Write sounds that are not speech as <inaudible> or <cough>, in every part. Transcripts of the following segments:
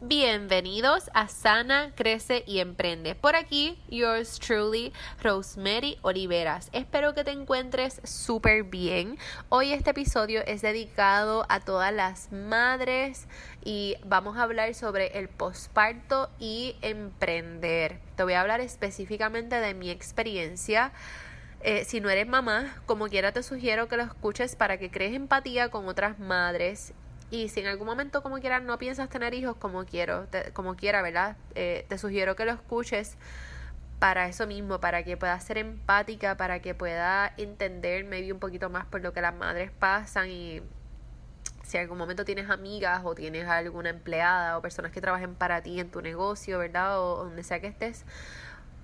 Bienvenidos a Sana, Crece y Emprende. Por aquí, yours truly, Rosemary Oliveras. Espero que te encuentres súper bien. Hoy este episodio es dedicado a todas las madres y vamos a hablar sobre el posparto y emprender. Te voy a hablar específicamente de mi experiencia. Eh, si no eres mamá, como quiera te sugiero que lo escuches para que crees empatía con otras madres y si en algún momento como quieras no piensas tener hijos como quiero, como quiera, ¿verdad? Eh, te sugiero que lo escuches para eso mismo, para que puedas ser empática, para que pueda entender maybe un poquito más por lo que las madres pasan y si en algún momento tienes amigas o tienes alguna empleada o personas que trabajen para ti en tu negocio, ¿verdad? O donde sea que estés,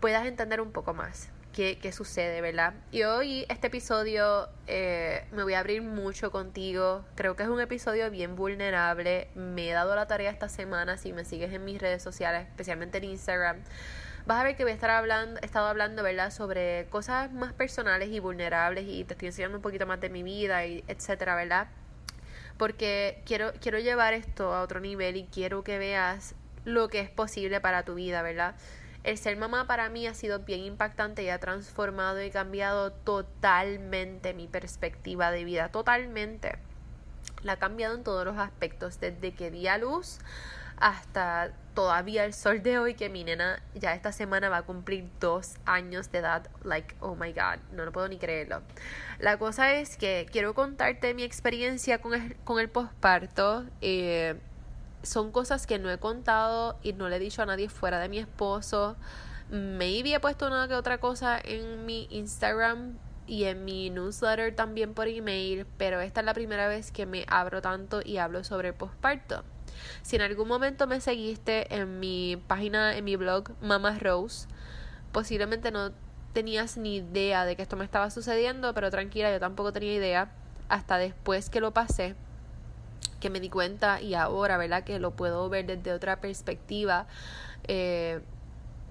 puedas entender un poco más qué, sucede, ¿verdad? Y hoy este episodio eh, me voy a abrir mucho contigo. Creo que es un episodio bien vulnerable. Me he dado la tarea esta semana, si me sigues en mis redes sociales, especialmente en Instagram. Vas a ver que voy a estar hablando, he estado hablando, ¿verdad?, sobre cosas más personales y vulnerables y te estoy enseñando un poquito más de mi vida y etcétera, ¿verdad? Porque quiero, quiero llevar esto a otro nivel y quiero que veas lo que es posible para tu vida, ¿verdad? El ser mamá para mí ha sido bien impactante y ha transformado y cambiado totalmente mi perspectiva de vida, totalmente. La ha cambiado en todos los aspectos, desde que di a luz hasta todavía el sol de hoy que mi nena ya esta semana va a cumplir dos años de edad. Like, oh my god, no lo puedo ni creerlo. La cosa es que quiero contarte mi experiencia con el, con posparto. Eh, son cosas que no he contado y no le he dicho a nadie fuera de mi esposo. Maybe he puesto una que otra cosa en mi Instagram y en mi newsletter también por email, pero esta es la primera vez que me abro tanto y hablo sobre el posparto. Si en algún momento me seguiste en mi página, en mi blog Mama Rose, posiblemente no tenías ni idea de que esto me estaba sucediendo, pero tranquila, yo tampoco tenía idea hasta después que lo pasé que me di cuenta y ahora, ¿verdad? Que lo puedo ver desde otra perspectiva. Eh,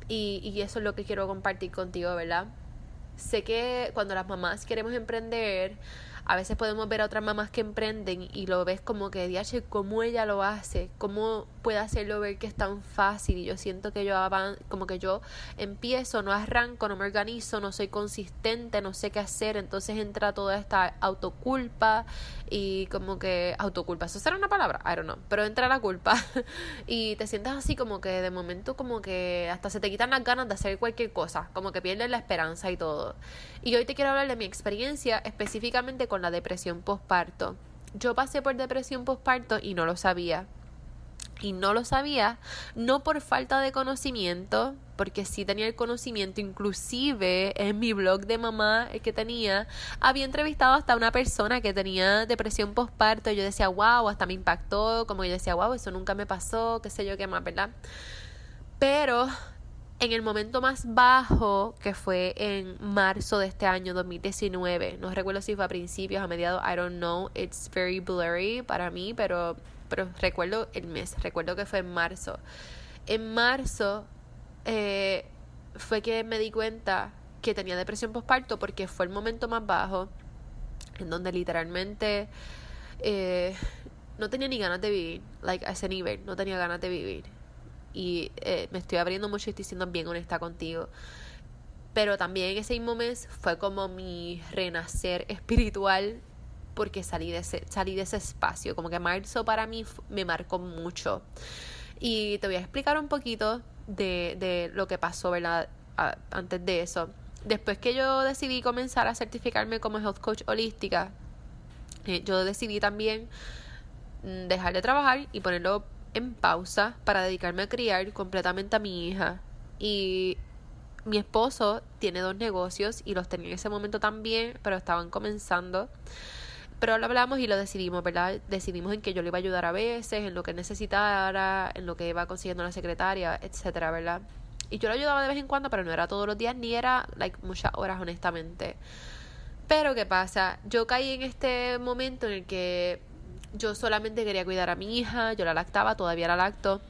y, y eso es lo que quiero compartir contigo, ¿verdad? Sé que cuando las mamás queremos emprender, a veces podemos ver a otras mamás que emprenden y lo ves como que, diache, cómo ella lo hace, cómo puede hacerlo ver que es tan fácil. Y yo siento que yo como que yo empiezo, no arranco, no me organizo, no soy consistente, no sé qué hacer. Entonces entra toda esta autoculpa y como que autoculpa, eso será una palabra, I don't know, pero entra la culpa <laughs> y te sientes así como que de momento como que hasta se te quitan las ganas de hacer cualquier cosa, como que pierdes la esperanza y todo. Y hoy te quiero hablar de mi experiencia específicamente la depresión postparto. Yo pasé por depresión postparto y no lo sabía y no lo sabía, no por falta de conocimiento, porque sí tenía el conocimiento, inclusive en mi blog de mamá el que tenía, había entrevistado hasta una persona que tenía depresión postparto yo decía, wow, hasta me impactó, como yo decía, wow, eso nunca me pasó, qué sé yo qué más, ¿verdad? Pero en el momento más bajo, que fue en marzo de este año 2019, no recuerdo si fue a principios, a mediados, I don't know, it's very blurry para mí, pero pero recuerdo el mes, recuerdo que fue en marzo. En marzo eh, fue que me di cuenta que tenía depresión postparto porque fue el momento más bajo en donde literalmente eh, no tenía ni ganas de vivir, like a ese nivel, no tenía ganas de vivir. Y eh, me estoy abriendo mucho y estoy siendo bien honesta contigo. Pero también ese mismo mes fue como mi renacer espiritual porque salí de ese, salí de ese espacio. Como que marzo para mí me marcó mucho. Y te voy a explicar un poquito de, de lo que pasó, ¿verdad? antes de eso. Después que yo decidí comenzar a certificarme como health coach holística, eh, yo decidí también mm, dejar de trabajar y ponerlo en pausa para dedicarme a criar completamente a mi hija. Y mi esposo tiene dos negocios y los tenía en ese momento también, pero estaban comenzando. Pero lo hablamos y lo decidimos, ¿verdad? Decidimos en que yo le iba a ayudar a veces, en lo que necesitara, en lo que iba consiguiendo la secretaria, etcétera, ¿verdad? Y yo lo ayudaba de vez en cuando, pero no era todos los días, ni era, like, muchas horas, honestamente. Pero, ¿qué pasa? Yo caí en este momento en el que yo solamente quería cuidar a mi hija, yo la lactaba, todavía la lacto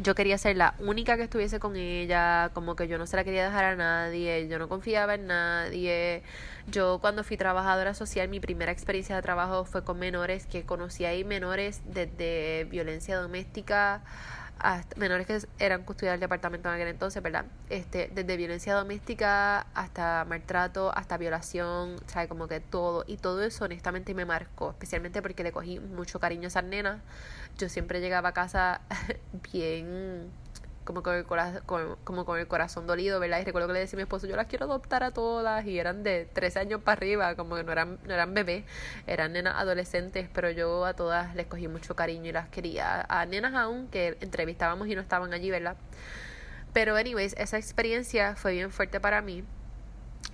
yo quería ser la única que estuviese con ella, como que yo no se la quería dejar a nadie, yo no confiaba en nadie. Yo cuando fui trabajadora social, mi primera experiencia de trabajo fue con menores, que conocí ahí menores desde violencia doméstica hasta, menores que eran custodia del departamento en aquel entonces, ¿verdad? Este, desde violencia doméstica hasta maltrato, hasta violación, ¿sabes? Como que todo. Y todo eso honestamente me marcó, especialmente porque le cogí mucho cariño a esas nenas. Yo siempre llegaba a casa <laughs> bien como con el corazón, como con el corazón dolido, ¿verdad? Y recuerdo que le decía a mi esposo, yo las quiero adoptar a todas y eran de 13 años para arriba, como que no eran, no eran bebés, eran nenas adolescentes, pero yo a todas les cogí mucho cariño y las quería. A nenas aún que entrevistábamos y no estaban allí, ¿verdad? Pero anyways, esa experiencia fue bien fuerte para mí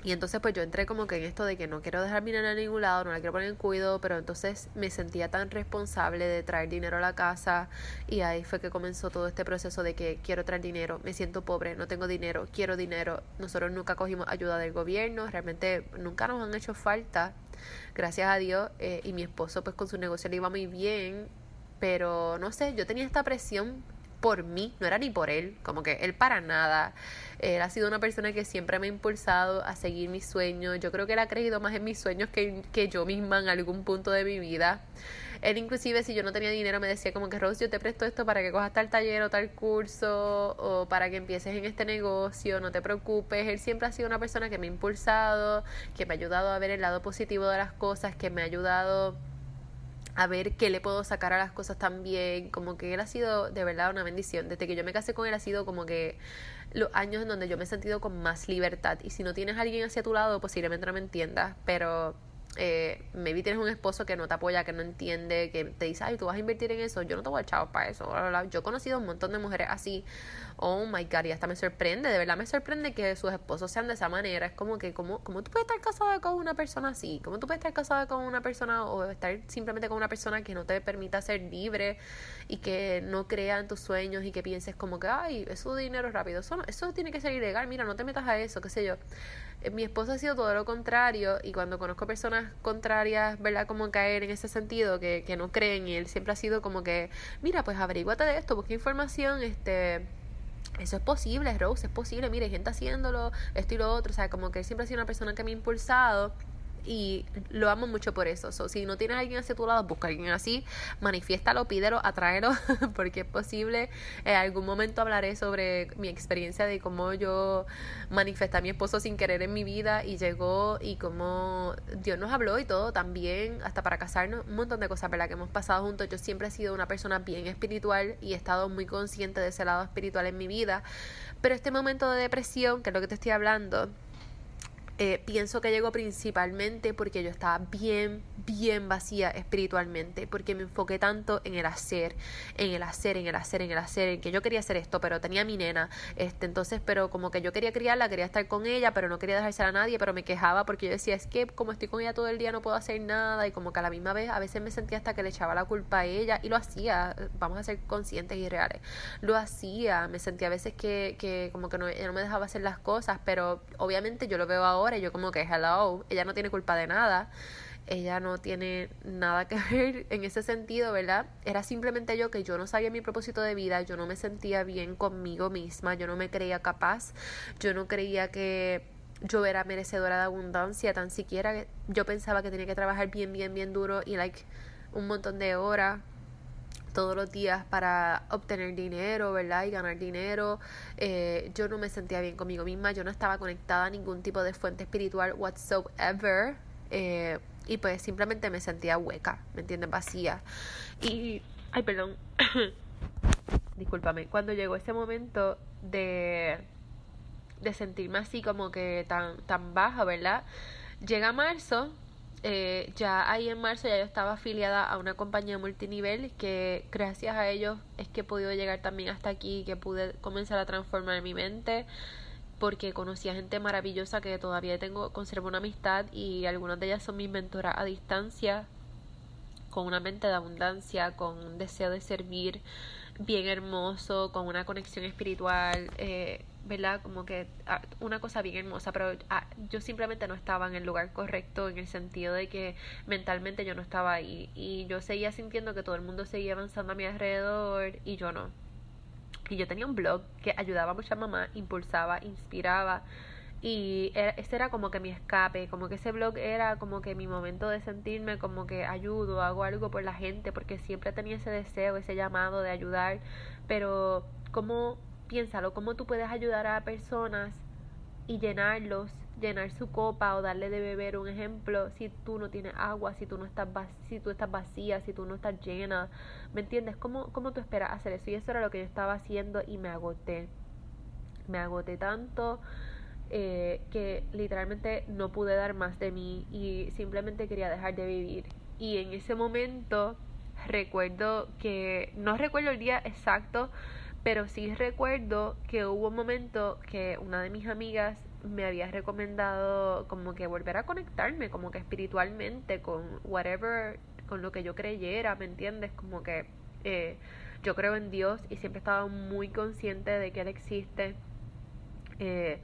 y entonces pues yo entré como que en esto de que no quiero dejar mi nena en ningún lado, no la quiero poner en cuidado, pero entonces me sentía tan responsable de traer dinero a la casa y ahí fue que comenzó todo este proceso de que quiero traer dinero, me siento pobre, no tengo dinero, quiero dinero. Nosotros nunca cogimos ayuda del gobierno, realmente nunca nos han hecho falta, gracias a Dios, eh, y mi esposo pues con su negocio le iba muy bien, pero no sé, yo tenía esta presión por mí, no era ni por él, como que él para nada. Él ha sido una persona que siempre me ha impulsado a seguir mis sueños. Yo creo que él ha creído más en mis sueños que, que yo misma en algún punto de mi vida. Él inclusive si yo no tenía dinero me decía como que Rose yo te presto esto para que cojas tal taller o tal curso o para que empieces en este negocio, no te preocupes. Él siempre ha sido una persona que me ha impulsado, que me ha ayudado a ver el lado positivo de las cosas, que me ha ayudado a ver qué le puedo sacar a las cosas también, como que él ha sido de verdad una bendición. Desde que yo me casé con él ha sido como que los años en donde yo me he sentido con más libertad. Y si no tienes a alguien hacia tu lado, posiblemente no me entiendas, pero eh, maybe tienes un esposo que no te apoya, que no entiende, que te dice, ay, tú vas a invertir en eso, yo no te voy a echar para eso. Yo he conocido un montón de mujeres así, oh my god, y hasta me sorprende, de verdad me sorprende que sus esposos sean de esa manera. Es como que, ¿cómo, cómo tú puedes estar casada con una persona así? ¿Cómo tú puedes estar casada con una persona o estar simplemente con una persona que no te permita ser libre y que no crea en tus sueños y que pienses como que, ay, eso dinero rápido, eso, eso tiene que ser ilegal, mira, no te metas a eso, qué sé yo. Mi esposo ha sido todo lo contrario y cuando conozco personas contrarias, ¿verdad? Como caer en ese sentido, que, que no creen y él siempre ha sido como que, mira, pues averíguate de esto, busca información, este eso es posible, Rose, es posible, mire, hay gente haciéndolo, esto y lo otro, o sea, como que él siempre ha sido una persona que me ha impulsado y lo amo mucho por eso. So, si no tienes a alguien hacia tu lado, busca a alguien así, manifiéstalo, pídelo, atráelo, <laughs> porque es posible. En algún momento hablaré sobre mi experiencia de cómo yo manifesté a mi esposo sin querer en mi vida y llegó y cómo Dios nos habló y todo también, hasta para casarnos, un montón de cosas, ¿verdad? Que hemos pasado juntos. Yo siempre he sido una persona bien espiritual y he estado muy consciente de ese lado espiritual en mi vida. Pero este momento de depresión, que es lo que te estoy hablando, eh, pienso que llegó principalmente porque yo estaba bien, bien vacía espiritualmente, porque me enfoqué tanto en el hacer, en el hacer, en el hacer, en el hacer, en que yo quería hacer esto, pero tenía mi nena, este, entonces, pero como que yo quería criarla, quería estar con ella, pero no quería dejarse a nadie, pero me quejaba porque yo decía, es que como estoy con ella todo el día no puedo hacer nada, y como que a la misma vez, a veces me sentía hasta que le echaba la culpa a ella, y lo hacía, vamos a ser conscientes y reales, lo hacía, me sentía a veces que, que como que no, no me dejaba hacer las cosas, pero obviamente yo lo veo ahora, y yo como que, hello, ella no tiene culpa de nada, ella no tiene nada que <laughs> ver en ese sentido, ¿verdad? Era simplemente yo que yo no sabía mi propósito de vida, yo no me sentía bien conmigo misma, yo no me creía capaz, yo no creía que yo era merecedora de abundancia, tan siquiera yo pensaba que tenía que trabajar bien, bien, bien duro y like un montón de horas todos los días para obtener dinero, ¿verdad? Y ganar dinero. Eh, yo no me sentía bien conmigo misma, yo no estaba conectada a ningún tipo de fuente espiritual whatsoever. Eh, y pues simplemente me sentía hueca, ¿me entiendes? Vacía. Y, ay, perdón, <coughs> discúlpame, cuando llegó ese momento de, de sentirme así como que tan, tan baja, ¿verdad? Llega marzo eh, ya ahí en marzo ya yo estaba afiliada a una compañía multinivel que gracias a ellos es que he podido llegar también hasta aquí, que pude comenzar a transformar mi mente porque conocí a gente maravillosa que todavía tengo, conservo una amistad y algunas de ellas son mis mentoras a distancia, con una mente de abundancia, con un deseo de servir bien hermoso, con una conexión espiritual. Eh, ¿verdad? Como que ah, una cosa bien hermosa, pero ah, yo simplemente no estaba en el lugar correcto en el sentido de que mentalmente yo no estaba ahí y yo seguía sintiendo que todo el mundo seguía avanzando a mi alrededor y yo no. Y yo tenía un blog que ayudaba a mamá, impulsaba, inspiraba y ese era como que mi escape, como que ese blog era como que mi momento de sentirme como que ayudo, hago algo por la gente, porque siempre tenía ese deseo, ese llamado de ayudar, pero cómo, piénsalo, cómo tú puedes ayudar a personas y llenarlos, llenar su copa o darle de beber un ejemplo si tú no tienes agua, si tú no estás si tú estás vacía, si tú no estás llena, ¿me entiendes? ¿Cómo, ¿Cómo tú esperas hacer eso? Y eso era lo que yo estaba haciendo y me agoté. Me agoté tanto eh, que literalmente no pude dar más de mí y simplemente quería dejar de vivir. Y en ese momento recuerdo que, no recuerdo el día exacto, pero sí recuerdo que hubo un momento que una de mis amigas me había recomendado como que volver a conectarme, como que espiritualmente, con whatever, con lo que yo creyera, ¿me entiendes? Como que eh, yo creo en Dios y siempre estaba muy consciente de que Él existe. Eh,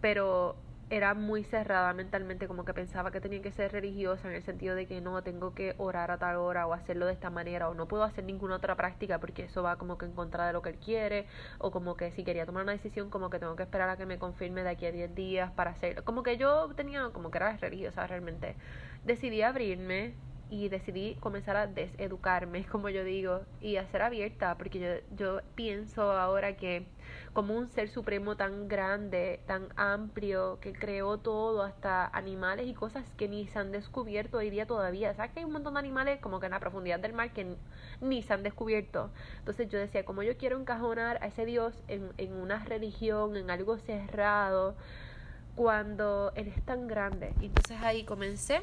pero era muy cerrada mentalmente, como que pensaba que tenía que ser religiosa en el sentido de que no tengo que orar a tal hora o hacerlo de esta manera o no puedo hacer ninguna otra práctica porque eso va como que en contra de lo que él quiere o como que si quería tomar una decisión como que tengo que esperar a que me confirme de aquí a 10 días para hacerlo. Como que yo tenía como que era religiosa realmente. Decidí abrirme y decidí comenzar a deseducarme, <laughs> como yo digo, y a ser abierta, porque yo, yo pienso ahora que como un ser supremo tan grande, tan amplio, que creó todo, hasta animales y cosas que ni se han descubierto hoy día todavía. ¿Sabes que hay un montón de animales como que en la profundidad del mar que ni se han descubierto? Entonces yo decía, como yo quiero encajonar a ese Dios en, en una religión, en algo cerrado, cuando Él es tan grande. Entonces ahí comencé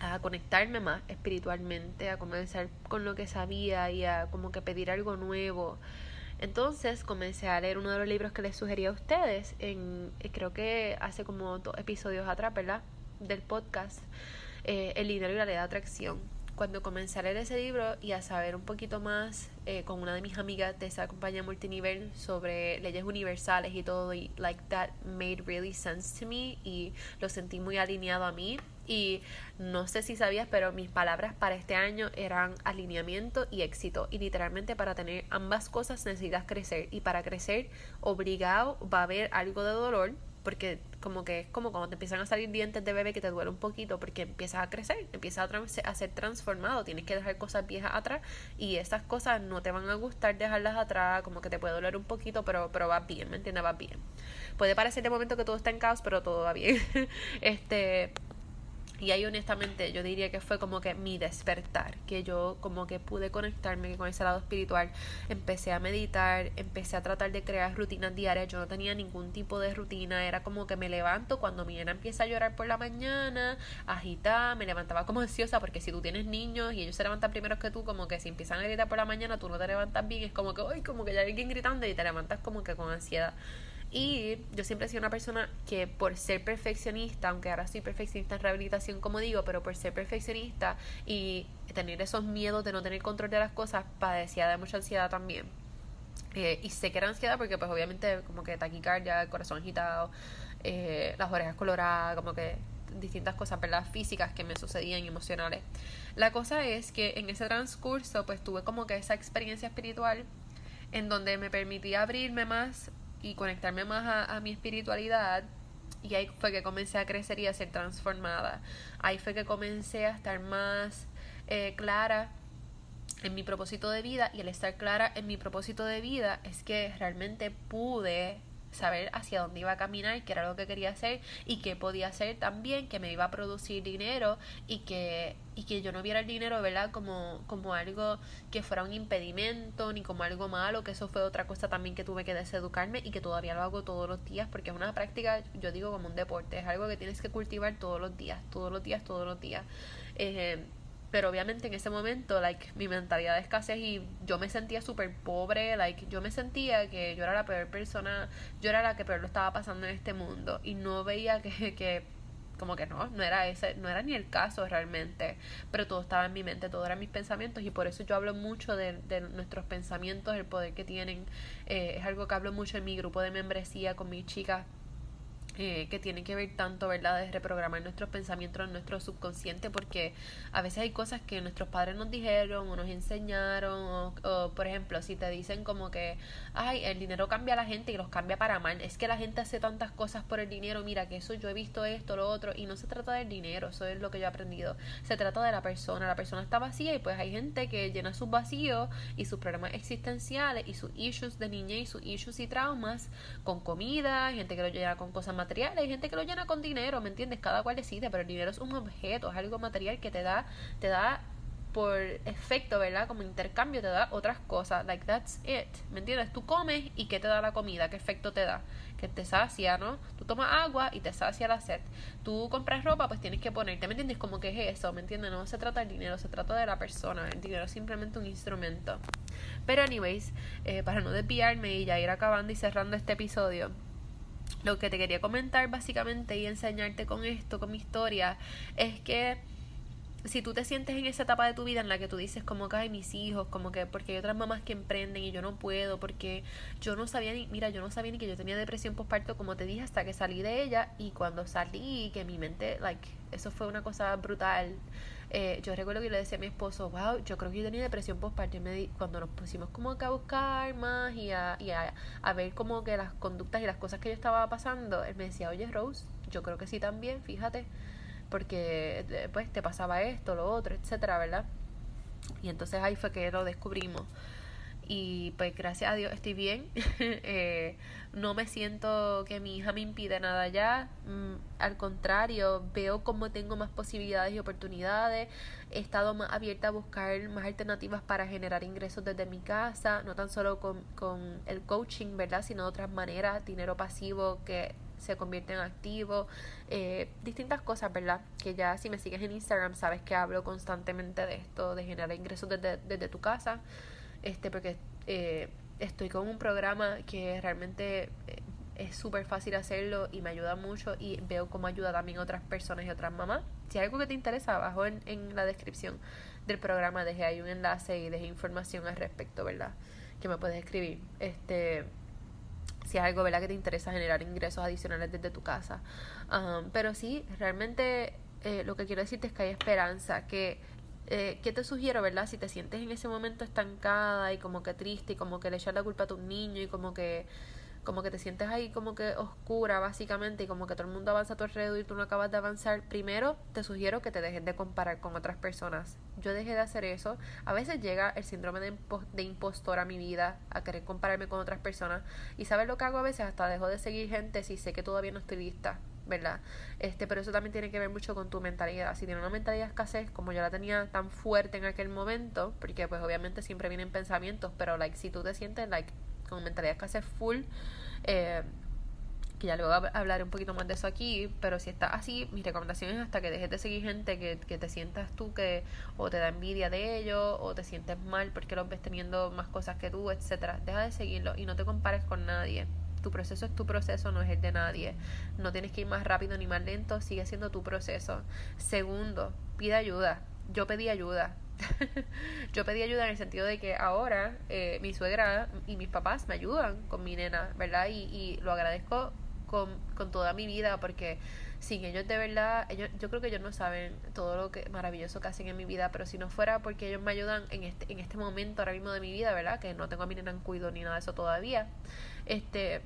a conectarme más espiritualmente, a comenzar con lo que sabía y a como que pedir algo nuevo. Entonces comencé a leer uno de los libros que les sugería a ustedes, en, eh, creo que hace como dos episodios atrás, ¿verdad? Del podcast, eh, El dinero y la ley de atracción. Cuando comencé a leer ese libro y a saber un poquito más eh, con una de mis amigas de esa compañía multinivel sobre leyes universales y todo, y like that made really sense to me y lo sentí muy alineado a mí y no sé si sabías, pero mis palabras para este año eran alineamiento y éxito. Y literalmente para tener ambas cosas necesitas crecer. Y para crecer, obligado va a haber algo de dolor. Porque como que es como cuando te empiezan a salir dientes de bebé que te duele un poquito porque empiezas a crecer, empiezas a, a ser transformado, tienes que dejar cosas viejas atrás y esas cosas no te van a gustar dejarlas atrás, como que te puede doler un poquito, pero, pero va bien, ¿me entiendes? Va bien. Puede parecer de momento que todo está en caos, pero todo va bien. <laughs> este, y ahí honestamente yo diría que fue como que mi despertar, que yo como que pude conectarme con ese lado espiritual, empecé a meditar, empecé a tratar de crear rutinas diarias, yo no tenía ningún tipo de rutina, era como que me levanto cuando mi nena empieza a llorar por la mañana, agita, me levantaba como ansiosa, porque si tú tienes niños y ellos se levantan primero que tú, como que si empiezan a gritar por la mañana, tú no te levantas bien, es como que, uy, como que ya hay alguien gritando y te levantas como que con ansiedad. Y yo siempre he sido una persona que por ser perfeccionista, aunque ahora soy perfeccionista en rehabilitación como digo, pero por ser perfeccionista y tener esos miedos de no tener control de las cosas, padecía de mucha ansiedad también. Eh, y sé que era ansiedad porque pues obviamente como que taquicardia, corazón agitado, eh, las orejas coloradas, como que distintas cosas, ¿verdad? Físicas que me sucedían emocionales. La cosa es que en ese transcurso pues tuve como que esa experiencia espiritual en donde me permitía abrirme más y conectarme más a, mi espiritualidad. Y ahí fue que comencé a crecer y a ser transformada. Ahí fue que comencé a estar más eh, clara en mi propósito de vida. Y el estar clara en mi propósito de vida es que realmente pude saber hacia dónde iba a caminar, qué era lo que quería hacer y qué podía hacer también, que me iba a producir dinero y que, y que yo no viera el dinero, ¿verdad? Como, como algo que fuera un impedimento ni como algo malo, que eso fue otra cosa también que tuve que deseducarme y que todavía lo hago todos los días porque es una práctica, yo digo como un deporte, es algo que tienes que cultivar todos los días, todos los días, todos los días. Eh, pero obviamente en ese momento, like, mi mentalidad de escasez y yo me sentía súper pobre, like, yo me sentía que yo era la peor persona, yo era la que peor lo estaba pasando en este mundo y no veía que, <laughs> que como que no, no era ese, no era ni el caso realmente, pero todo estaba en mi mente, todo eran mis pensamientos y por eso yo hablo mucho de, de nuestros pensamientos, el poder que tienen, eh, es algo que hablo mucho en mi grupo de membresía con mis chicas eh, que tiene que ver tanto, ¿verdad?, de reprogramar nuestros pensamientos en nuestro subconsciente, porque a veces hay cosas que nuestros padres nos dijeron o nos enseñaron, o, por ejemplo, si te dicen como que, ay, el dinero cambia a la gente y los cambia para mal, es que la gente hace tantas cosas por el dinero, mira que eso yo he visto esto, lo otro, y no se trata del dinero, eso es lo que yo he aprendido, se trata de la persona, la persona está vacía y pues hay gente que llena sus vacíos y sus problemas existenciales y sus issues de niñez y sus issues y traumas con comida, gente que lo llena con cosas más hay gente que lo llena con dinero, ¿me entiendes? Cada cual decide, pero el dinero es un objeto, es algo material que te da, te da por efecto, ¿verdad? Como intercambio te da otras cosas, like that's it, ¿me entiendes? Tú comes y ¿qué te da la comida? ¿Qué efecto te da? Que te sacia, ¿no? Tú tomas agua y te sacia la sed. Tú compras ropa, pues tienes que ponerte, ¿me entiendes? Como que es eso, ¿me entiendes? No se trata del dinero, se trata de la persona, el dinero es simplemente un instrumento. Pero anyways, eh, para no desviarme y ya ir acabando y cerrando este episodio, lo que te quería comentar básicamente y enseñarte con esto, con mi historia, es que si tú te sientes en esa etapa de tu vida en la que tú dices como que hay mis hijos, como que porque hay otras mamás que emprenden y yo no puedo, porque yo no sabía ni, mira, yo no sabía ni que yo tenía depresión postparto, como te dije, hasta que salí de ella y cuando salí, que mi mente, like, eso fue una cosa brutal. Eh, yo recuerdo que le decía a mi esposo, wow, yo creo que yo tenía depresión postparto. Cuando nos pusimos como que a buscar más y, a, y a, a, ver como que las conductas y las cosas que yo estaba pasando, él me decía, oye Rose, yo creo que sí también, fíjate, porque eh, pues te pasaba esto, lo otro, etcétera, ¿verdad? Y entonces ahí fue que lo descubrimos y pues gracias a Dios estoy bien. <laughs> eh, no me siento que mi hija me impide nada ya. Mm, al contrario, veo como tengo más posibilidades y oportunidades. He estado más abierta a buscar más alternativas para generar ingresos desde mi casa, no tan solo con, con el coaching, ¿verdad? Sino de otras maneras, dinero pasivo que se convierte en activo, eh, distintas cosas, ¿verdad? Que ya si me sigues en Instagram sabes que hablo constantemente de esto, de generar ingresos desde, desde tu casa este porque eh, estoy con un programa que realmente eh, es súper fácil hacerlo y me ayuda mucho y veo cómo ayuda también a otras personas y otras mamás. Si hay algo que te interesa, abajo en, en la descripción del programa dejé ahí un enlace y dejé información al respecto, ¿verdad? Que me puedes escribir. Este si hay algo, ¿verdad? Que te interesa generar ingresos adicionales desde tu casa. Pero sí, realmente eh, lo que quiero decirte es que hay esperanza, que eh, ¿qué te sugiero, verdad? Si te sientes en ese momento estancada y como que triste y como que le echas la culpa a tu niño y como que como que te sientes ahí como que oscura básicamente y como que todo el mundo avanza a tu alrededor y tú no acabas de avanzar, primero te sugiero que te dejes de comparar con otras personas. Yo dejé de hacer eso. A veces llega el síndrome de, impostor a mi vida, a querer compararme con otras personas. Y sabes lo que hago a veces, hasta dejo de seguir gente si sé que todavía no estoy lista. ¿verdad? Este, pero eso también tiene que ver mucho con tu mentalidad. Si tienes una mentalidad escasez, como yo la tenía tan fuerte en aquel momento, porque pues obviamente siempre vienen pensamientos, pero like si tú te sientes like con mentalidad escasez full, eh, que ya luego hablaré un poquito más de eso aquí, pero si estás así, mi recomendación es hasta que dejes de seguir gente que, que te sientas tú que o te da envidia de ellos o te sientes mal porque los ves teniendo más cosas que tú, etcétera. Deja de seguirlo y no te compares con nadie. Tu proceso es tu proceso, no es el de nadie. No tienes que ir más rápido ni más lento, sigue siendo tu proceso. Segundo, pide ayuda. Yo pedí ayuda. <laughs> yo pedí ayuda en el sentido de que ahora eh, mi suegra y mis papás me ayudan con mi nena, ¿verdad? Y, lo agradezco con, con toda mi vida porque sin ellos de verdad, ellos, yo creo que ellos no saben todo lo que maravilloso que hacen en mi vida, pero si no fuera porque ellos me ayudan en este, en este momento ahora mismo de mi vida, ¿verdad? Que no tengo a mi nena en cuido ni nada de eso todavía, este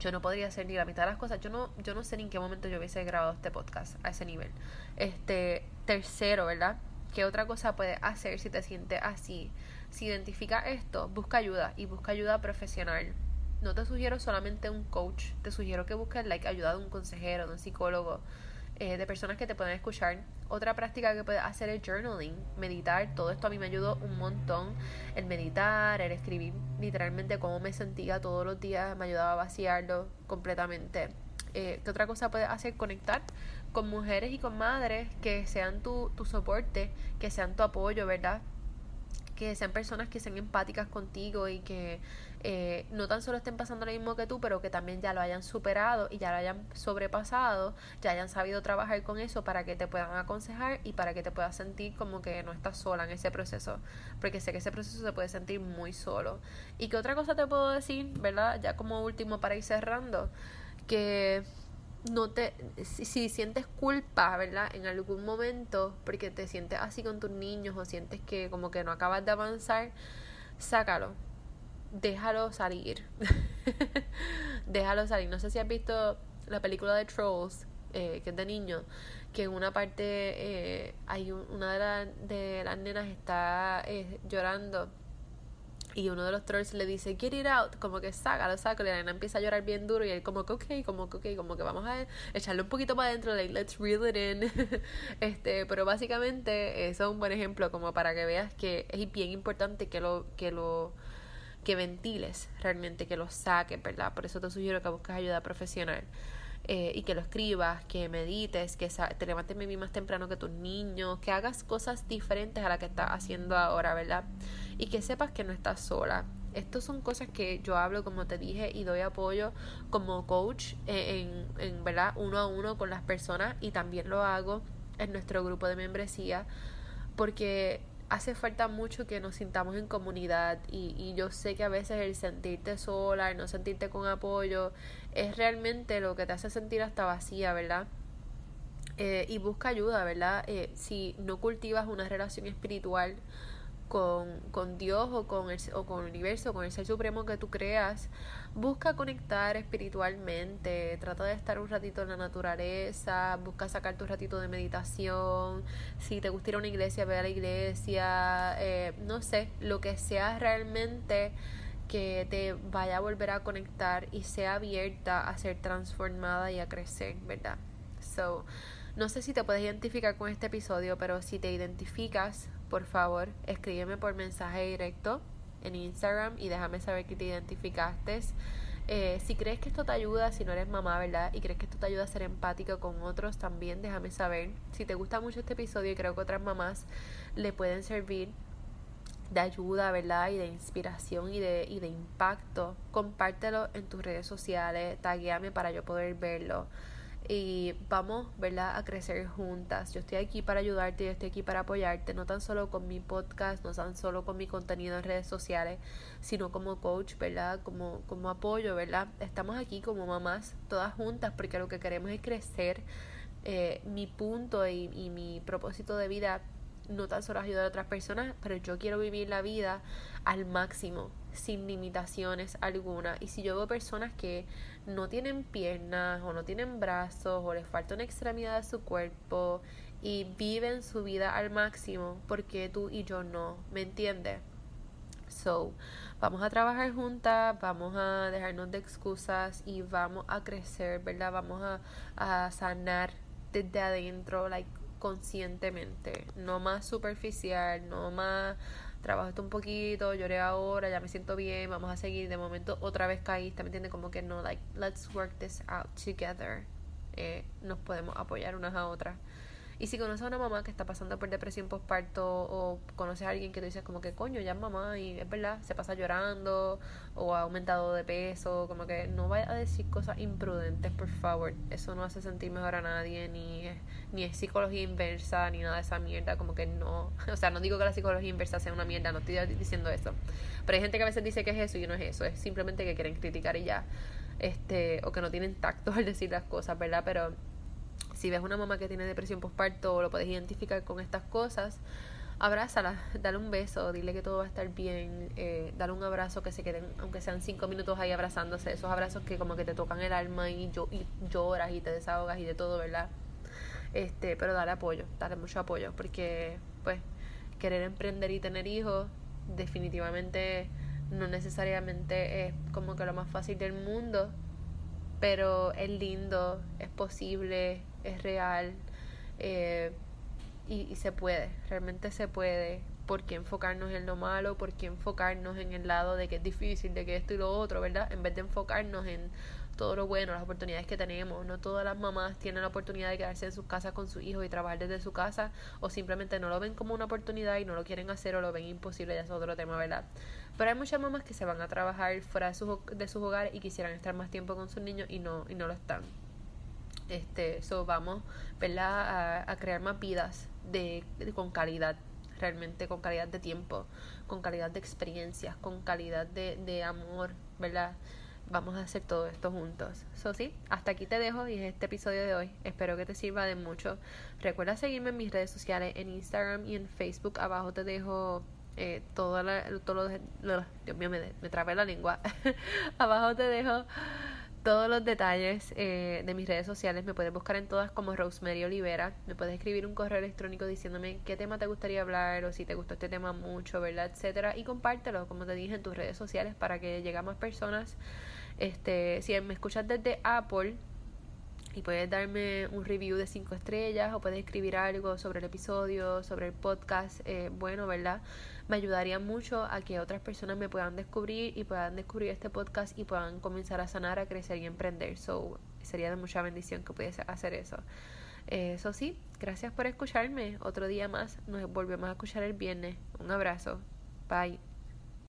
yo no podría hacer ni la mitad de las cosas. Yo no, yo no sé ni en qué momento yo hubiese grabado este podcast a ese nivel. Este, tercero, ¿verdad? ¿Qué otra cosa puedes hacer si te sientes así? Si identifica esto, busca ayuda y busca ayuda profesional no te sugiero solamente un coach, te sugiero que busques like, ayuda de un consejero, de un psicólogo, eh, de personas que te pueden escuchar. Otra práctica que puedes hacer es journaling, meditar. Todo esto a mí me ayudó un montón. El meditar, el escribir literalmente cómo me sentía todos los días, me ayudaba a vaciarlo completamente. Eh, ¿Qué otra cosa puedes hacer? Conectar con mujeres y con madres que sean tu, tu soporte, que sean tu apoyo, ¿verdad? Que sean personas que sean empáticas contigo y que eh, no tan solo estén pasando lo mismo que tú, pero que también ya lo hayan superado y ya lo hayan sobrepasado, ya hayan sabido trabajar con eso para que te puedan aconsejar y para que te puedas sentir como que no estás sola en ese proceso, porque sé que ese proceso se puede sentir muy solo. Y qué otra cosa te puedo decir, ¿verdad? Ya como último para ir cerrando, que no te, si, sientes culpa, ¿verdad? En algún momento, porque te sientes así con tus niños o sientes que como que no acabas de avanzar, sácalo, déjalo salir, <laughs> déjalo salir. No sé si has visto la película de Trolls, eh, que es de niños, que en una parte eh, hay una de, de, las nenas está eh, llorando y uno de los trolls le dice, get it out, como que sácalo, sácalo. Y la nena empieza a llorar bien duro y él como que ok, como que ok, como que vamos a echarle un poquito para adentro, like, let's reel it in. <laughs> este, pero básicamente eso es un buen ejemplo como para que veas que es bien importante que lo, que lo, que ventiles realmente, que lo saques, ¿verdad? Por eso te sugiero que busques ayuda profesional. Eh, y que lo escribas, que medites, que te levantes más temprano que tus niños, que hagas cosas diferentes a las que estás haciendo ahora, ¿verdad? Y que sepas que no estás sola. Estas son cosas que yo hablo, como te dije, y doy apoyo como coach en, en, ¿verdad? Uno a uno con las personas y también lo hago en nuestro grupo de membresía porque hace falta mucho que nos sintamos en comunidad y, y, yo sé que a veces el sentirte sola, el no sentirte con apoyo, es realmente lo que te hace sentir hasta vacía, ¿verdad? Eh, y busca ayuda, ¿verdad? Eh, si no cultivas una relación espiritual con, con Dios o con, el, o con el universo, con el ser supremo que tú creas, busca conectar espiritualmente, trata de estar un ratito en la naturaleza, busca sacar tu ratito de meditación, si te gusta ir a una iglesia, ve a la iglesia, eh, no sé, lo que sea realmente que te vaya a volver a conectar y sea abierta a ser transformada y a crecer, ¿verdad? So, no sé si te puedes identificar con este episodio, pero si te identificas, por favor, escríbeme por mensaje directo en Instagram y déjame saber que te identificaste. Eh, si crees que esto te ayuda, si no eres mamá, ¿verdad? Y crees que esto te ayuda a ser empático con otros, también déjame saber. Si te gusta mucho este episodio y creo que otras mamás le pueden servir de ayuda, ¿verdad? Y de inspiración y de, y de impacto, compártelo en tus redes sociales, taguéame para yo poder verlo y vamos, ¿verdad?, a crecer juntas. Yo estoy aquí para ayudarte, yo estoy aquí para apoyarte, no tan solo con mi podcast, no tan solo con mi contenido en redes sociales, sino como coach, ¿verdad?, como, como apoyo, ¿verdad? Estamos aquí como mamás, todas juntas, porque lo que queremos es crecer. Eh, mi punto y, y mi propósito de vida no tan solo ayudar a otras personas, pero yo quiero vivir la vida al máximo, sin limitaciones alguna. Y si yo veo personas que no tienen piernas o no tienen brazos o les falta una extremidad de su cuerpo y viven su vida al máximo, porque tú y yo no? ¿Me entiendes? So, vamos a trabajar juntas, vamos a dejarnos de excusas y vamos a crecer, ¿verdad? Vamos a, a sanar desde adentro, like conscientemente, no más superficial, no más trabajo esto un poquito, lloré ahora, ya me siento bien, vamos a seguir, de momento otra vez caíste, ¿me entiendes? Como que no, like, let's work this out together, eh, nos podemos apoyar unas a otras. Y si conoces a una mamá que está pasando por depresión postparto o conoces a alguien que te dice como que coño, ya es mamá y es verdad, se pasa llorando o ha aumentado de peso, como que no vaya a decir cosas imprudentes, por favor. Eso no hace sentir mejor a nadie, ni es, ni es psicología inversa, ni nada de esa mierda, como que no. <laughs> O sea, no digo que la psicología inversa sea una mierda, no estoy diciendo eso. Pero hay gente que a veces dice que es eso y no es eso, es simplemente que quieren criticar y ya. Este, o que no tienen tacto al decir las cosas, ¿verdad? Pero si ves una mamá que tiene depresión postparto lo puedes identificar con estas cosas, abrázala, dale un beso, dile que todo va a estar bien, eh, dale un abrazo que se queden, aunque sean cinco minutos ahí abrazándose, esos abrazos que como que te tocan el alma y, yo, y lloras y te desahogas y de todo, ¿verdad? Este, pero dale apoyo, dale mucho apoyo, porque pues querer emprender y tener hijos definitivamente no necesariamente es como que lo más fácil del mundo, pero es lindo, es posible, es real eh, y, se puede, realmente se puede. ¿Por qué enfocarnos en lo malo? ¿Por qué enfocarnos en el lado de que es difícil, de que esto y lo otro, verdad? En vez de enfocarnos en todo lo bueno, las oportunidades que tenemos. No todas las mamás tienen la oportunidad de quedarse en sus casas con su hijo y trabajar desde su casa o simplemente no lo ven como una oportunidad y no lo quieren hacer o lo ven imposible, ya es otro tema, ¿verdad? Pero hay muchas mamás que se van a trabajar fuera de sus, de sus hogares y quisieran estar más tiempo con sus niños y no, y no lo están. Este, so vamos, ¿verdad? A, crear más vidas de, con calidad, realmente con calidad de tiempo, con calidad de experiencias, con calidad de, de amor, ¿verdad? vamos a hacer todo esto juntos. So, sí, hasta aquí te dejo y es este episodio de hoy. Espero que te sirva de mucho. Recuerda seguirme en mis redes sociales, en Instagram y en Facebook. Abajo te dejo eh, todo, la, todo lo, Dios mío, me, me trabé la lengua. <laughs> Abajo te dejo todos los detalles eh, de mis redes sociales. Me puedes buscar en todas como Rosemary Olivera. Me puedes escribir un correo electrónico diciéndome qué tema te gustaría hablar o si te gustó este tema mucho, ¿verdad? Etcétera. Y compártelo, como te dije, en tus redes sociales para que llegue a más personas. Este, si me escuchas desde Apple, y puedes darme un review de 5 estrellas o puedes escribir algo sobre el episodio, sobre el podcast, eh, bueno, ¿verdad? Me ayudaría mucho a que otras personas me puedan descubrir y puedan descubrir este podcast y puedan comenzar a sanar, a crecer y emprender. So, sería de mucha bendición que pudiese hacer eso. Eso sí, gracias por escucharme. Otro día más, nos volvemos a escuchar el viernes. Un abrazo. Bye.